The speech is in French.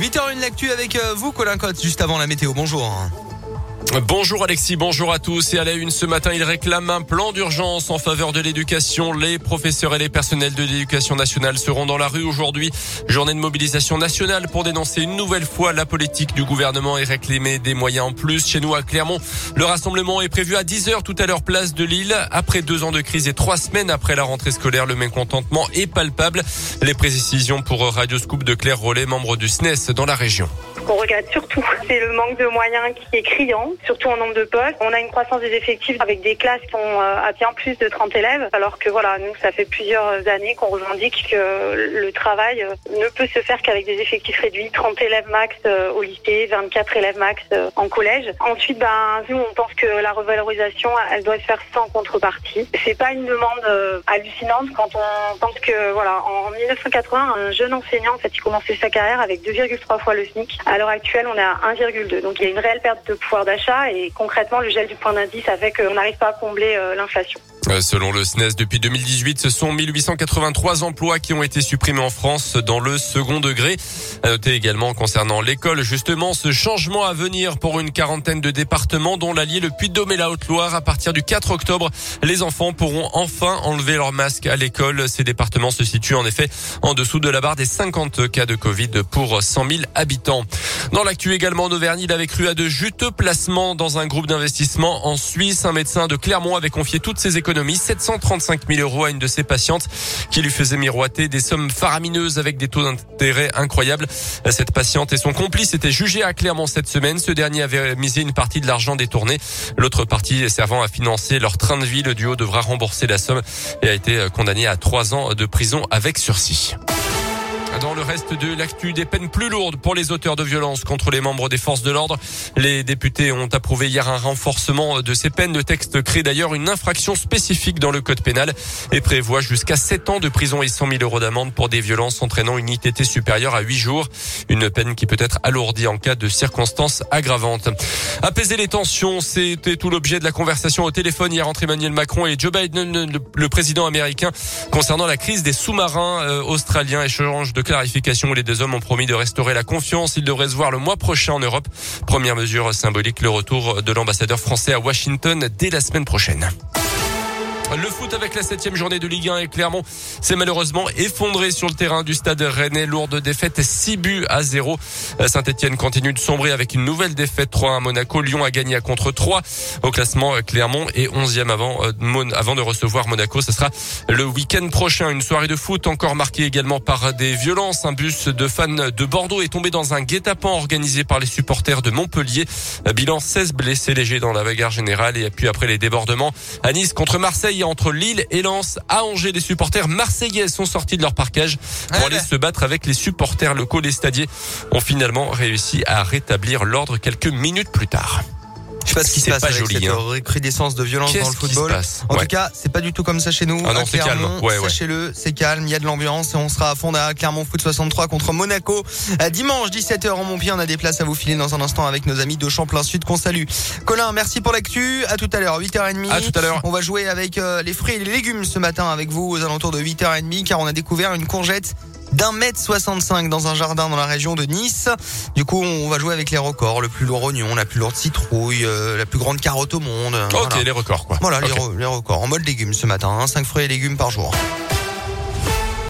8h01 l'actu avec euh, vous, Colin Cotte, juste avant la météo. Bonjour. Bonjour Alexis, bonjour à tous. Et à la une ce matin, il réclame un plan d'urgence en faveur de l'éducation. Les professeurs et les personnels de l'éducation nationale seront dans la rue aujourd'hui. Journée de mobilisation nationale pour dénoncer une nouvelle fois la politique du gouvernement et réclamer des moyens en plus. Chez nous à Clermont, le rassemblement est prévu à 10h tout à l'heure place de Lille. Après deux ans de crise et trois semaines après la rentrée scolaire, le mécontentement est palpable. Les précisions pour Radio Scoop de Claire Rollet, membre du SNES dans la région. On regrette surtout, c'est le manque de moyens qui est criant, surtout en nombre de postes. On a une croissance des effectifs avec des classes qui sont euh, à bien plus de 30 élèves, alors que voilà, nous, ça fait plusieurs années qu'on revendique que le travail euh, ne peut se faire qu'avec des effectifs réduits, 30 élèves max euh, au lycée, 24 élèves max en collège. Ensuite, ben, nous, on pense que la revalorisation, elle doit se faire sans contrepartie. C'est pas une demande hallucinante quand on pense que, voilà, en 1980, un jeune enseignant, en fait, il commençait sa carrière avec 2,3 fois le SMIC. L'heure actuelle, on est à 1,2. Donc il y a une réelle perte de pouvoir d'achat et concrètement, le gel du point d'indice a fait qu'on n'arrive pas à combler euh, l'inflation. Euh, selon le SNES, depuis 2018, ce sont 1883 emplois qui ont été supprimés en France dans le second degré. À noter également concernant l'école, justement, ce changement à venir pour une quarantaine de départements, dont l'Allier, le Puy-de-Dôme et la Haute-Loire. À partir du 4 octobre, les enfants pourront enfin enlever leur masque à l'école. Ces départements se situent en effet en dessous de la barre des 50 cas de Covid pour 100 000 habitants. Dans l'actu également en Auvergne, il avait cru à de juteux placements dans un groupe d'investissement en Suisse. Un médecin de Clermont avait confié toutes ses économies économie, 735 000 euros à une de ses patientes qui lui faisait miroiter des sommes faramineuses avec des taux d'intérêt incroyables. Cette patiente et son complice étaient jugés à Clermont cette semaine. Ce dernier avait misé une partie de l'argent détourné. L'autre partie servant à financer leur train de vie. Le duo devra rembourser la somme et a été condamné à trois ans de prison avec sursis. Dans le reste de l'actu, des peines plus lourdes pour les auteurs de violences contre les membres des forces de l'ordre. Les députés ont approuvé hier un renforcement de ces peines. Le texte crée d'ailleurs une infraction spécifique dans le code pénal et prévoit jusqu'à 7 ans de prison et 100 000 euros d'amende pour des violences entraînant une ITT supérieure à 8 jours. Une peine qui peut être alourdie en cas de circonstances aggravantes. Apaiser les tensions, c'était tout l'objet de la conversation au téléphone hier entre Emmanuel Macron et Joe Biden, le président américain, concernant la crise des sous-marins euh, australiens. De clarification où les deux hommes ont promis de restaurer la confiance. Ils devraient se voir le mois prochain en Europe. Première mesure symbolique, le retour de l'ambassadeur français à Washington dès la semaine prochaine. Le foot avec la septième journée de Ligue 1 et Clermont s'est malheureusement effondré sur le terrain du stade Rennais. Lourde défaite 6 buts à 0. Saint-Etienne continue de sombrer avec une nouvelle défaite 3 à Monaco. Lyon a gagné à contre 3 au classement. Clermont est 11e avant, euh, avant de recevoir Monaco. Ce sera le week-end prochain. Une soirée de foot encore marquée également par des violences. Un bus de fans de Bordeaux est tombé dans un guet-apens organisé par les supporters de Montpellier. Bilan 16 blessés légers dans la bagarre générale et puis après les débordements à Nice contre Marseille entre Lille et Lens. À Angers, les supporters marseillais sont sortis de leur parquage pour aller se battre avec les supporters locaux. Les stadiers ont finalement réussi à rétablir l'ordre quelques minutes plus tard. Je sais pas ce qui se passe pas avec joli, cette hein. recrudescence de violence dans le football. En Ouais. tout cas, c'est pas du tout comme ça chez nous. Ah non, c'est calme. Ouais, ouais. Sachez-le, c'est calme, il y a de l'ambiance et on sera à fond à Clermont Foot 63 contre Monaco. À dimanche 17h en Montpied, on a des places à vous filer dans un instant avec nos amis de Champlain Sud qu'on salue. Colin, merci pour l'actu. À tout à l'heure, 8h30. À tout à l'heure. On va jouer avec euh, les fruits et les légumes ce matin avec vous aux alentours de 8h30 car on a découvert une courgette d'un mètre 65 dans un jardin dans la région de Nice. Du coup, on va jouer avec les records. Le plus lourd oignon, la plus lourde citrouille, euh, la plus grande carotte au monde. Ok, Voilà. les records quoi. Voilà, les, Ok. re- les records. En mode légumes ce matin, hein, 5 fruits et légumes par jour.